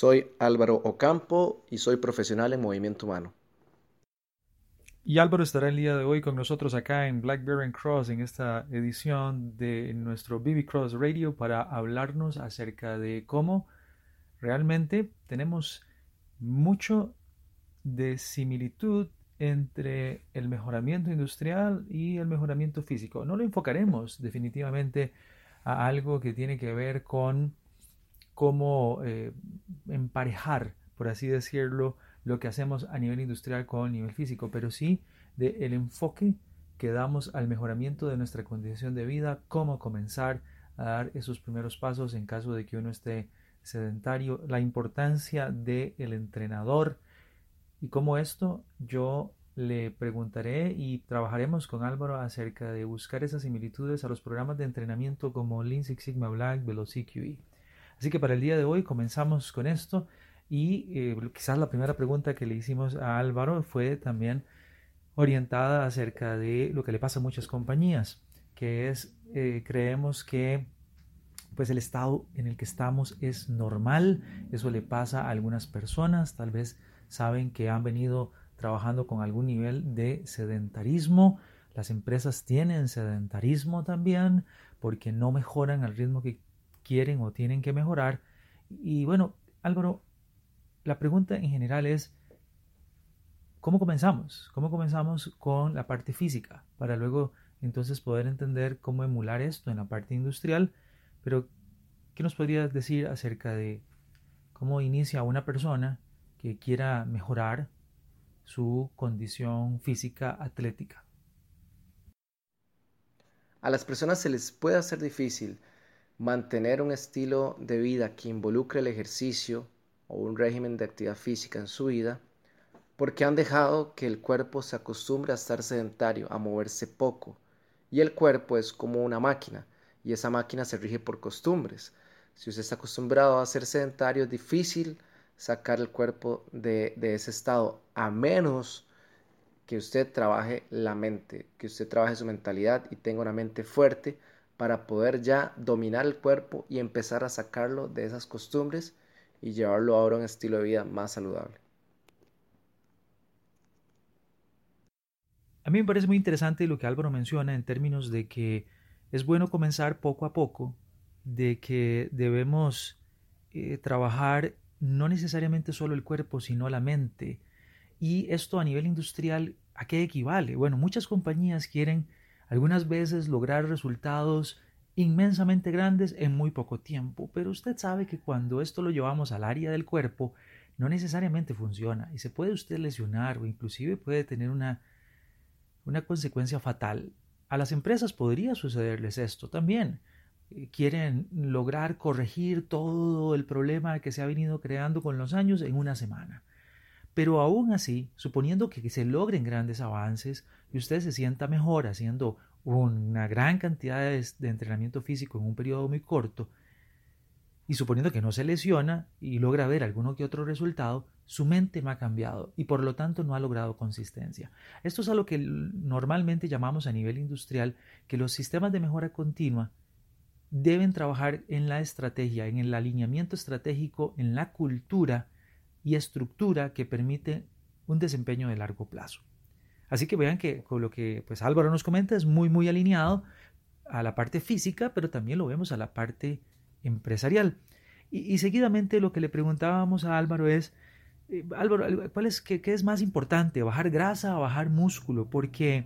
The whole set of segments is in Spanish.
Soy Álvaro Ocampo y soy profesional en movimiento humano. Y Álvaro estará el día de hoy con nosotros acá en Blackberry Cross en esta edición de nuestro BB Cross Radio para hablarnos acerca de cómo realmente tenemos mucho de similitud entre el mejoramiento industrial y el mejoramiento físico. No lo enfocaremos definitivamente a algo que tiene que ver con cómo eh, emparejar, por así decirlo, lo que hacemos a nivel industrial con el nivel físico, pero sí del el enfoque que damos al mejoramiento de nuestra condición de vida, cómo comenzar a dar esos primeros pasos en caso de que uno esté sedentario, la importancia del el entrenador y cómo esto yo le preguntaré y trabajaremos con Álvaro acerca de buscar esas similitudes a los programas de entrenamiento como Lean Six Sigma Black, VelociQE. Así que para el día de hoy comenzamos con esto y eh, quizás la primera pregunta que le hicimos a Álvaro fue también orientada acerca de lo que le pasa a muchas compañías, que es eh, creemos que pues el estado en el que estamos es normal, eso le pasa a algunas personas, tal vez saben que han venido trabajando con algún nivel de sedentarismo, las empresas tienen sedentarismo también porque no mejoran al ritmo que quieren o tienen que mejorar. Y bueno, Álvaro, la pregunta en general es, ¿cómo comenzamos? ¿Cómo comenzamos con la parte física? Para luego entonces poder entender cómo emular esto en la parte industrial. Pero, ¿qué nos podrías decir acerca de cómo inicia una persona que quiera mejorar su condición física atlética? A las personas se les puede hacer difícil mantener un estilo de vida que involucre el ejercicio o un régimen de actividad física en su vida, porque han dejado que el cuerpo se acostumbre a estar sedentario, a moverse poco. Y el cuerpo es como una máquina, y esa máquina se rige por costumbres. Si usted está acostumbrado a ser sedentario, es difícil sacar el cuerpo de, de ese estado, a menos que usted trabaje la mente, que usted trabaje su mentalidad y tenga una mente fuerte para poder ya dominar el cuerpo y empezar a sacarlo de esas costumbres y llevarlo ahora a un estilo de vida más saludable. A mí me parece muy interesante lo que Álvaro menciona en términos de que es bueno comenzar poco a poco, de que debemos eh, trabajar no necesariamente solo el cuerpo, sino la mente. Y esto a nivel industrial, ¿a qué equivale? Bueno, muchas compañías quieren algunas veces lograr resultados inmensamente grandes en muy poco tiempo, pero usted sabe que cuando esto lo llevamos al área del cuerpo, no necesariamente funciona y se puede usted lesionar o inclusive puede tener una, una consecuencia fatal. A las empresas podría sucederles esto también. Eh, quieren lograr corregir todo el problema que se ha venido creando con los años en una semana. Pero aún así, suponiendo que se logren grandes avances y usted se sienta mejor haciendo una gran cantidad de, entrenamiento físico en un periodo muy corto, y suponiendo que no se lesiona y logra ver alguno que otro resultado, su mente no ha cambiado y por lo tanto no ha logrado consistencia. Esto es a lo que normalmente llamamos a nivel industrial que los sistemas de mejora continua deben trabajar en la estrategia, en el alineamiento estratégico, en la cultura y estructura que permite un desempeño de largo plazo. Así que vean que con lo que pues Álvaro nos comenta es muy muy alineado a la parte física, pero también lo vemos a la parte empresarial. Y, seguidamente lo que le preguntábamos a Álvaro es, eh, Álvaro, ¿cuál es, qué, qué, es más importante, bajar grasa o bajar músculo? Porque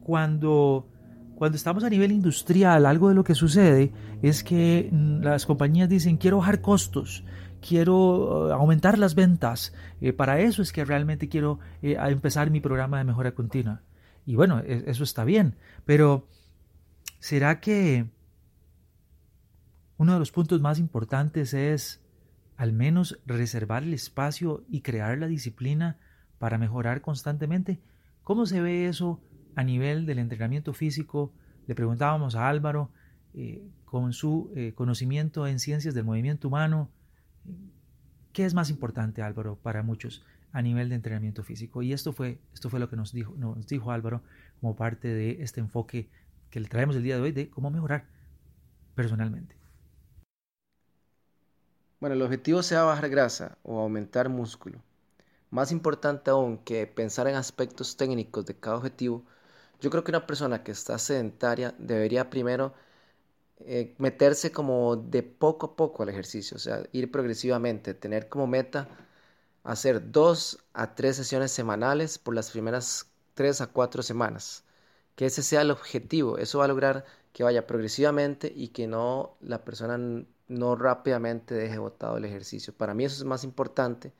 cuando, cuando estamos a nivel industrial, algo de lo que sucede es que mm, las compañías dicen, quiero bajar costos, quiero eh, aumentar las ventas. Eh, para eso es que realmente quiero eh, empezar mi programa de mejora continua. Y bueno, e, eso está bien, pero ¿será que uno de los puntos más importantes es al menos reservar el espacio y crear la disciplina para mejorar constantemente? ¿Cómo se ve eso a nivel del entrenamiento físico? Le preguntábamos a Álvaro, eh, con su eh, conocimiento en ciencias del movimiento humano, ¿qué es más importante, Álvaro, para muchos a nivel de entrenamiento físico? Y esto fue, esto fue lo que nos dijo, nos dijo Álvaro como parte de este enfoque que le traemos el día de hoy de cómo mejorar personalmente. Bueno, el objetivo sea bajar grasa o aumentar músculo. Más importante aún que pensar en aspectos técnicos de cada objetivo, yo creo que una persona que está sedentaria debería primero eh, meterse como de poco a poco al ejercicio, o sea, ir progresivamente, tener como meta hacer dos a tres sesiones semanales por las primeras tres a cuatro semanas. Que ese sea el objetivo. Eso va a lograr que vaya progresivamente y que no la persona no rápidamente deje botado el ejercicio. Para mí eso es más importante.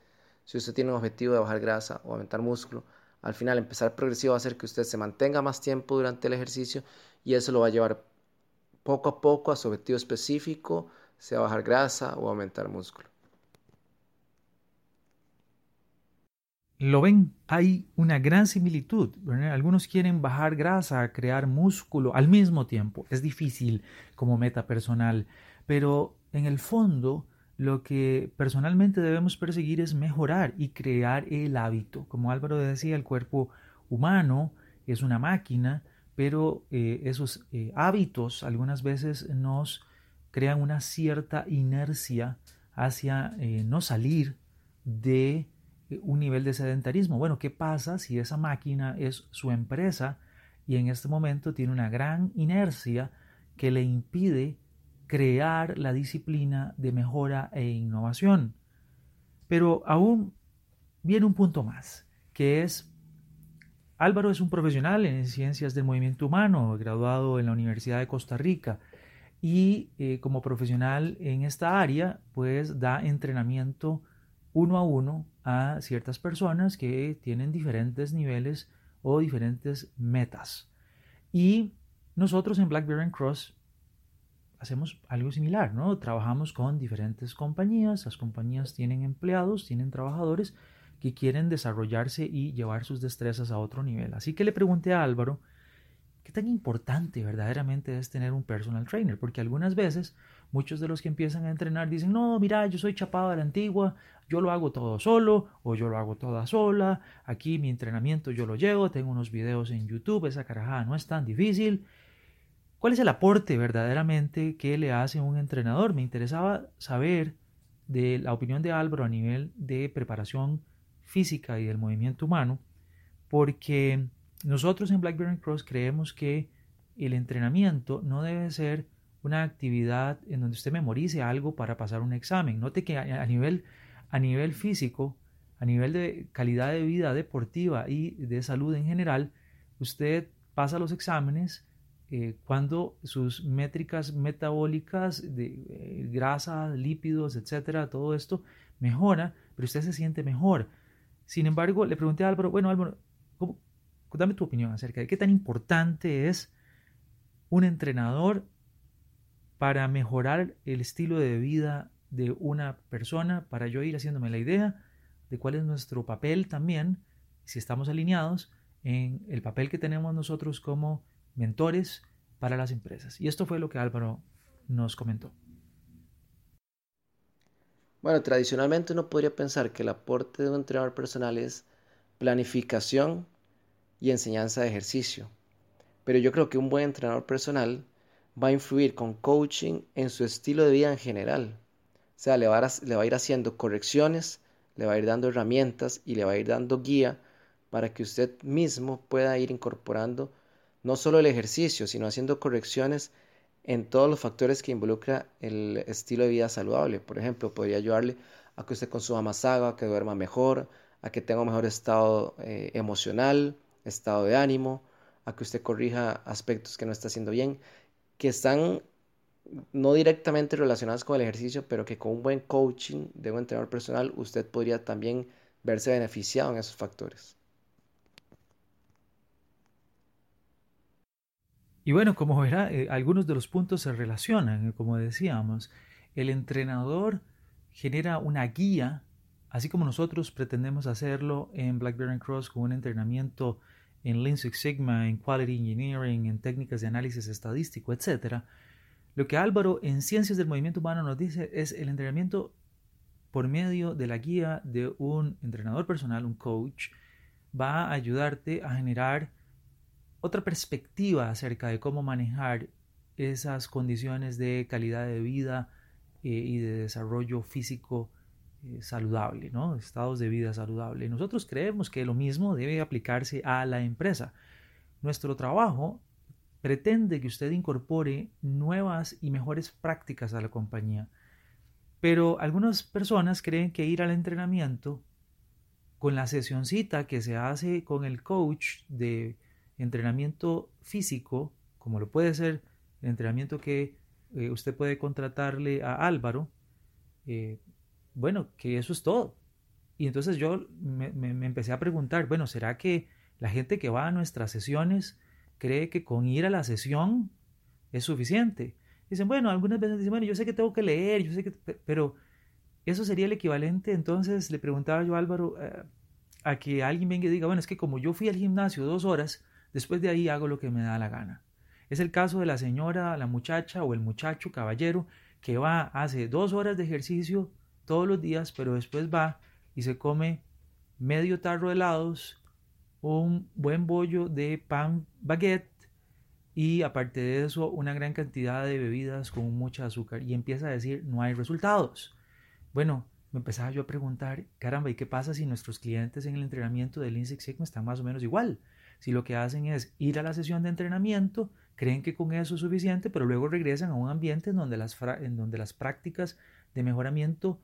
Si usted tiene un objetivo de bajar grasa o aumentar músculo, al final empezar progresivo va a hacer que usted se mantenga más tiempo durante el ejercicio y eso lo va a llevar poco a poco a su objetivo específico, sea bajar grasa o aumentar músculo. Lo ven, hay una gran similitud. Algunos quieren bajar grasa, crear músculo al mismo tiempo. Es difícil como meta personal, pero en el fondo lo que personalmente debemos perseguir es mejorar y crear el hábito. Como Álvaro decía, el cuerpo humano es una máquina pero eh, esos eh, hábitos algunas veces nos crean una cierta inercia hacia eh, no salir de un nivel de sedentarismo. Bueno, ¿qué pasa si esa máquina es su empresa y en este momento tiene una gran inercia que le impide crear la disciplina de mejora e innovación? Pero aún viene un punto más, que es Álvaro es un profesional en ciencias del movimiento humano, graduado en la Universidad de Costa Rica y eh, como profesional en esta área, pues da entrenamiento uno a uno a ciertas personas que tienen diferentes niveles o diferentes metas. Y nosotros en Blackberry Cross hacemos algo similar, ¿no? Trabajamos con diferentes compañías, las compañías tienen empleados, tienen trabajadores que quieren desarrollarse y llevar sus destrezas a otro nivel. Así que le pregunté a Álvaro, ¿qué tan importante verdaderamente es tener un personal trainer? Porque algunas veces muchos de los que empiezan a entrenar dicen, no, mira, yo soy chapado de la antigua, yo lo hago todo solo o yo lo hago toda sola, aquí mi entrenamiento yo lo llevo, tengo unos videos en YouTube, esa carajada no es tan difícil. ¿Cuál es el aporte verdaderamente que le hace un entrenador? Me interesaba saber de la opinión de Álvaro a nivel de preparación física y del movimiento humano, porque nosotros en Blackberry Cross creemos que el entrenamiento no debe ser una actividad en donde usted memorice algo para pasar un examen. Note que a nivel, a nivel físico, a nivel de calidad de vida deportiva y de salud en general, usted pasa los exámenes eh, cuando sus métricas metabólicas de eh, grasa, lípidos, etcétera, todo esto mejora, pero usted se siente mejor. Sin embargo, le pregunté a Álvaro, bueno Álvaro, dame tu opinión acerca de qué tan importante es un entrenador para mejorar el estilo de vida de una persona, para yo ir haciéndome la idea de cuál es nuestro papel también, si estamos alineados en el papel que tenemos nosotros como mentores para las empresas. Y esto fue lo que Álvaro nos comentó. Bueno, tradicionalmente uno podría pensar que el aporte de un entrenador personal es planificación y enseñanza de ejercicio. Pero yo creo que un buen entrenador personal va a influir con coaching en su estilo de vida en general. O sea, le va, a, le va ir haciendo correcciones, le va a ir dando herramientas y le va a ir dando guía para que usted mismo pueda ir incorporando no solo el ejercicio, sino haciendo correcciones en todos los factores que involucra el estilo de vida saludable. Por ejemplo, podría ayudarle a que usted consuma más agua, a que duerma mejor, a que tenga un mejor estado eh, emocional, estado de ánimo, a que usted corrija aspectos que no está haciendo bien, que están no directamente relacionados con el ejercicio, pero que con un buen coaching de un entrenador personal usted podría también verse beneficiado en esos factores. Y bueno, como verá, eh, algunos de los puntos se relacionan, como decíamos. El entrenador genera una guía, así como nosotros pretendemos hacerlo en Blackberry Cross con un entrenamiento en Lean Six Sigma, en Quality Engineering, en técnicas de análisis estadístico, etc. Lo que Álvaro en Ciencias del Movimiento Humano nos dice es el entrenamiento por medio de la guía de un entrenador personal, un coach, va a ayudarte a generar otra perspectiva acerca de cómo manejar esas condiciones de calidad de vida eh, y de desarrollo físico eh, saludable, ¿no? estados de vida saludable. Nosotros creemos que lo mismo debe aplicarse a la empresa. Nuestro trabajo pretende que usted incorpore nuevas y mejores prácticas a la compañía. Pero algunas personas creen que ir al entrenamiento con la sesioncita que se hace con el coach de entrenamiento físico, como lo puede ser el entrenamiento que eh, usted puede contratarle a Álvaro, eh, bueno, que eso es todo. Y entonces yo me, empecé a preguntar, bueno, ¿será que la gente que va a nuestras sesiones cree que con ir a la sesión es suficiente? Dicen, bueno, algunas veces dicen, bueno, yo sé que tengo que leer, yo sé que, pero eso sería el equivalente, entonces le preguntaba yo a Álvaro, eh, a que alguien venga y diga, bueno, es que como yo fui al gimnasio dos horas, después de ahí hago lo que me da la gana. Es el caso de la señora, la muchacha o el muchacho, caballero, que va, hace dos horas de ejercicio todos los días, pero después va y se come medio tarro de helados, un buen bollo de pan baguette y aparte de eso una gran cantidad de bebidas con mucha azúcar y empieza a decir no hay resultados. Bueno, me empezaba yo a preguntar, caramba, ¿y qué pasa si nuestros clientes en el entrenamiento del Lean Six Sigma están más o menos igual? Si lo que hacen es ir a la sesión de entrenamiento, creen que con eso es suficiente, pero luego regresan a un ambiente en donde las, en donde las prácticas de mejoramiento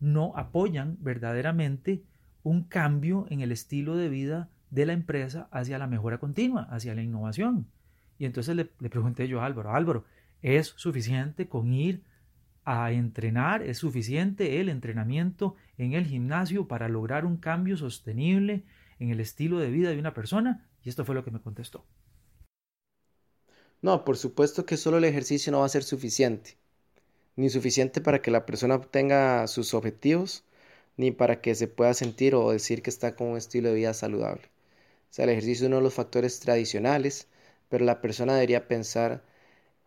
no apoyan verdaderamente un cambio en el estilo de vida de la empresa hacia la mejora continua, hacia la innovación. Y entonces le, le pregunté yo a Álvaro, Álvaro, ¿es suficiente con ir a entrenar? ¿Es suficiente el entrenamiento en el gimnasio para lograr un cambio sostenible en el estilo de vida de una persona? Y esto fue lo que me contestó. No, por supuesto que solo el ejercicio no va a ser suficiente. Ni suficiente para que la persona obtenga sus objetivos, ni para que se pueda sentir o decir que está con un estilo de vida saludable. O sea, el ejercicio es uno de los factores tradicionales, pero la persona debería pensar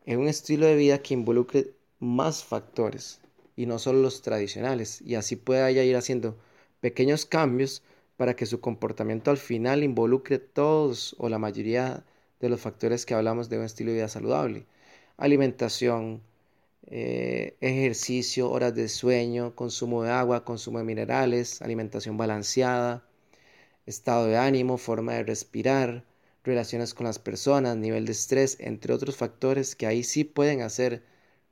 en un estilo de vida que involucre más factores y no solo los tradicionales, y así pueda ir haciendo pequeños cambios para que su comportamiento al final involucre todos o la mayoría de los factores que hablamos de un estilo de vida saludable. Alimentación, eh, ejercicio, horas de sueño, consumo de agua, consumo de minerales, alimentación balanceada, estado de ánimo, forma de respirar, relaciones con las personas, nivel de estrés, entre otros factores que ahí sí pueden hacer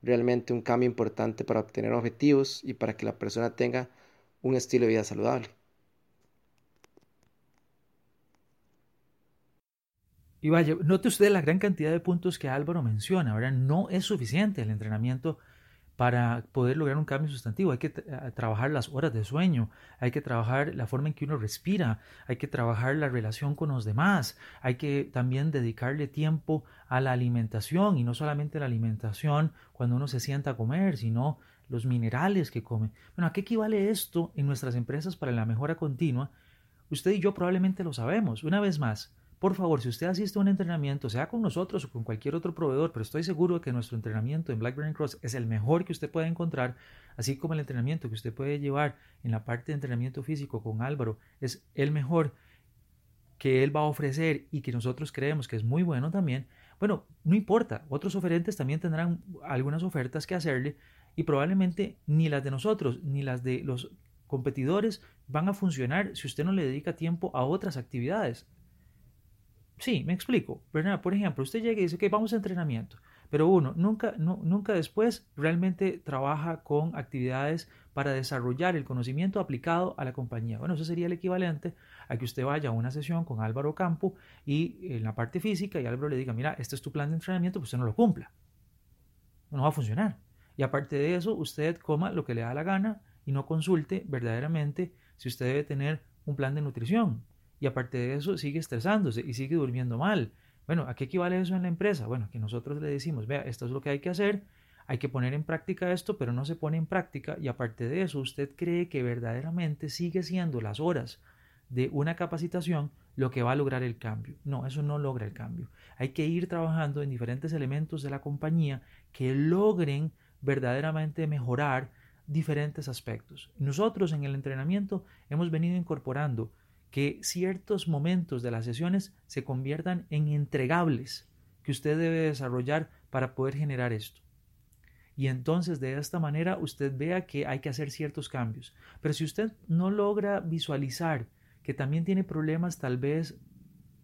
realmente un cambio importante para obtener objetivos y para que la persona tenga un estilo de vida saludable. Y vaya, note usted la gran cantidad de puntos que Álvaro menciona, ¿verdad? No es suficiente el entrenamiento para poder lograr un cambio sustantivo. Hay que trabajar las horas de sueño, hay que trabajar la forma en que uno respira, hay que trabajar la relación con los demás, hay que también dedicarle tiempo a la alimentación y no solamente la alimentación cuando uno se sienta a comer, sino los minerales que come. Bueno, ¿a qué equivale esto en nuestras empresas para la mejora continua? Usted y yo probablemente lo sabemos. Una vez más, por favor, si usted asiste a un entrenamiento, sea con nosotros o con cualquier otro proveedor, pero estoy seguro de que nuestro entrenamiento en Blackberry Cross es el mejor que usted puede encontrar, así como el entrenamiento que usted puede llevar en la parte de entrenamiento físico con Álvaro es el mejor que él va a ofrecer y que nosotros creemos que es muy bueno también, bueno, no importa, otros oferentes también tendrán algunas ofertas que hacerle y probablemente ni las de nosotros ni las de los competidores van a funcionar si usted no le dedica tiempo a otras actividades. Sí, me explico. Por ejemplo, usted llega y dice que vamos a entrenamiento, pero uno nunca, nunca después realmente trabaja con actividades para desarrollar el conocimiento aplicado a la compañía. Bueno, eso sería el equivalente a que usted vaya a una sesión con Álvaro Campo y en la parte física y Álvaro le diga, mira, este es tu plan de entrenamiento, pues usted no lo cumpla. No va a funcionar. Y aparte de eso, usted coma lo que le da la gana y no consulte verdaderamente si usted debe tener un plan de nutrición y aparte de eso sigue estresándose y sigue durmiendo mal. Bueno, ¿a qué equivale eso en la empresa? Bueno, que nosotros le decimos, vea, esto es lo que hay que hacer, hay que poner en práctica esto, pero no se pone en práctica y aparte de eso, usted cree que verdaderamente sigue siendo las horas de una capacitación lo que va a lograr el cambio. No, eso no logra el cambio. Hay que ir trabajando en diferentes elementos de la compañía que logren verdaderamente mejorar diferentes aspectos. Nosotros en el entrenamiento hemos venido incorporando que ciertos momentos de las sesiones se conviertan en entregables que usted debe desarrollar para poder generar esto. Y entonces de esta manera usted vea que hay que hacer ciertos cambios. Pero si usted no logra visualizar que también tiene problemas tal vez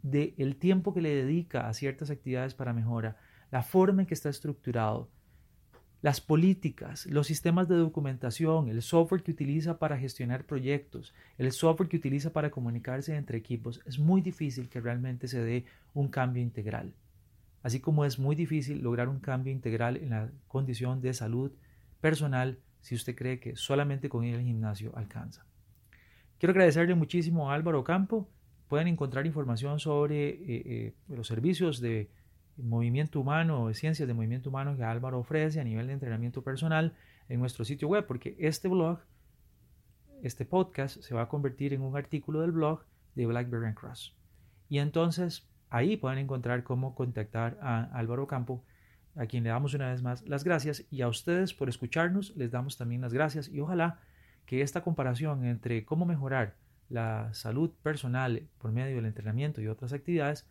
de el tiempo que le dedica a ciertas actividades para mejora, la forma en que está estructurado, las políticas, los sistemas de documentación, el software que utiliza para gestionar proyectos, el software que utiliza para comunicarse entre equipos, es muy difícil que realmente se dé un cambio integral. Así como es muy difícil lograr un cambio integral en la condición de salud personal si usted cree que solamente con ir al gimnasio alcanza. Quiero agradecerle muchísimo a Álvaro Campo. Pueden encontrar información sobre eh, eh, los servicios de movimiento humano o ciencias de movimiento humano que Álvaro ofrece a nivel de entrenamiento personal en nuestro sitio web, porque este blog, este podcast, se va a convertir en un artículo del blog de Blackberry and Cross. Y entonces ahí pueden encontrar cómo contactar a Álvaro Campo, a quien le damos una vez más las gracias, y a ustedes por escucharnos les damos también las gracias y ojalá que esta comparación entre cómo mejorar la salud personal por medio del entrenamiento y otras actividades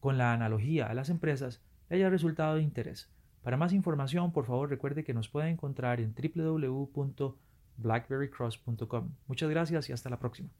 con la analogía a las empresas le haya resultado de interés. Para más información, por favor recuerde que nos puede encontrar en www.blackberrycross.com. Muchas gracias y hasta la próxima.